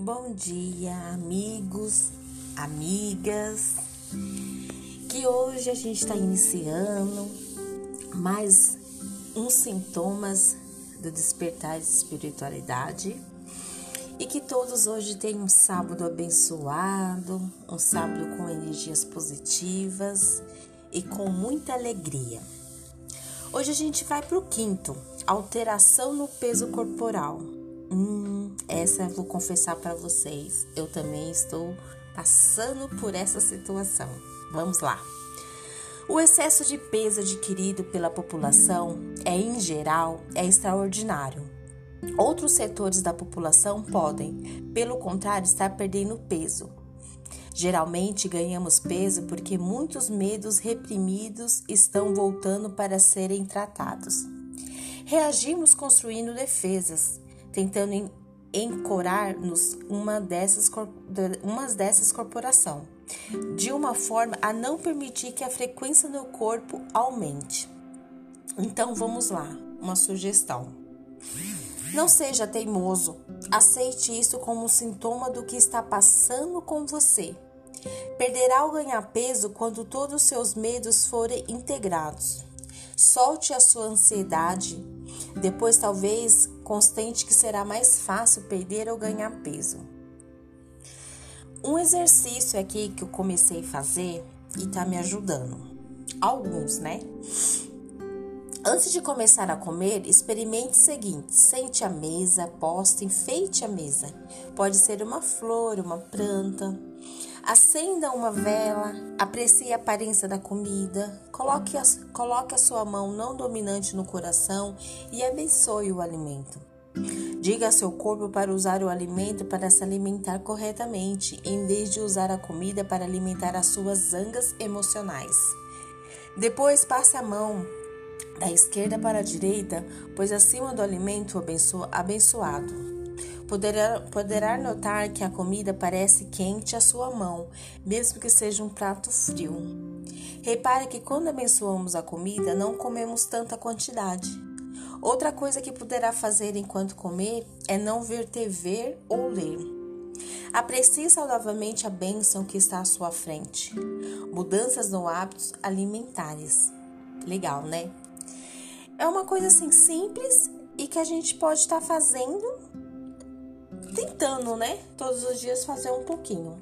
Bom dia, amigos, amigas. Que hoje a gente está iniciando mais uns sintomas do despertar de espiritualidade e que todos hoje tenham um sábado abençoado, um sábado com energias positivas e com muita alegria. Hoje a gente vai para o quinto, alteração no peso corporal. Hum, essa eu vou confessar para vocês. Eu também estou passando por essa situação. Vamos lá. O excesso de peso adquirido pela população é, em geral, é extraordinário. Outros setores da população podem, pelo contrário, estar perdendo peso. Geralmente ganhamos peso porque muitos medos reprimidos estão voltando para serem tratados. Reagimos construindo defesas, tentando encorar-nos uma dessas, uma dessas corporação, de uma forma a não permitir que a frequência no corpo aumente. Então vamos lá, uma sugestão. Não seja teimoso, aceite isso como um sintoma do que está passando com você. Perderá ou ganhar peso quando todos os seus medos forem integrados. Solte a sua ansiedade, depois talvez constante que será mais fácil perder ou ganhar peso. Um exercício aqui que eu comecei a fazer e tá me ajudando. Alguns, né? Antes de começar a comer, experimente o seguinte: sente a mesa, poste, enfeite a mesa. Pode ser uma flor, uma planta. Acenda uma vela, aprecie a aparência da comida, coloque a, coloque a sua mão não dominante no coração e abençoe o alimento. Diga a seu corpo para usar o alimento para se alimentar corretamente, em vez de usar a comida para alimentar as suas zangas emocionais. Depois passe a mão da esquerda para a direita, pois acima do alimento abençoado. Poderá, poderá notar que a comida parece quente à sua mão, mesmo que seja um prato frio. Repare que quando abençoamos a comida, não comemos tanta quantidade. Outra coisa que poderá fazer enquanto comer é não ver TV ou ler. Aprecie saudavelmente a bênção que está à sua frente. Mudanças no hábitos alimentares. Legal, né? É uma coisa assim simples e que a gente pode estar fazendo tentando, né? Todos os dias fazer um pouquinho.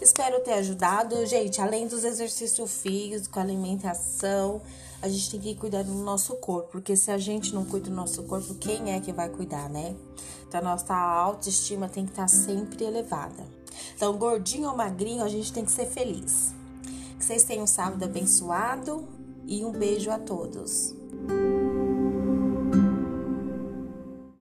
Espero ter ajudado. Gente, além dos exercícios físicos, alimentação, a gente tem que cuidar do nosso corpo, porque se a gente não cuida do nosso corpo, quem é que vai cuidar, né? Então, nossa autoestima tem que estar sempre elevada. Então, gordinho ou magrinho, a gente tem que ser feliz. Que vocês tenham um sábado abençoado e um beijo a todos.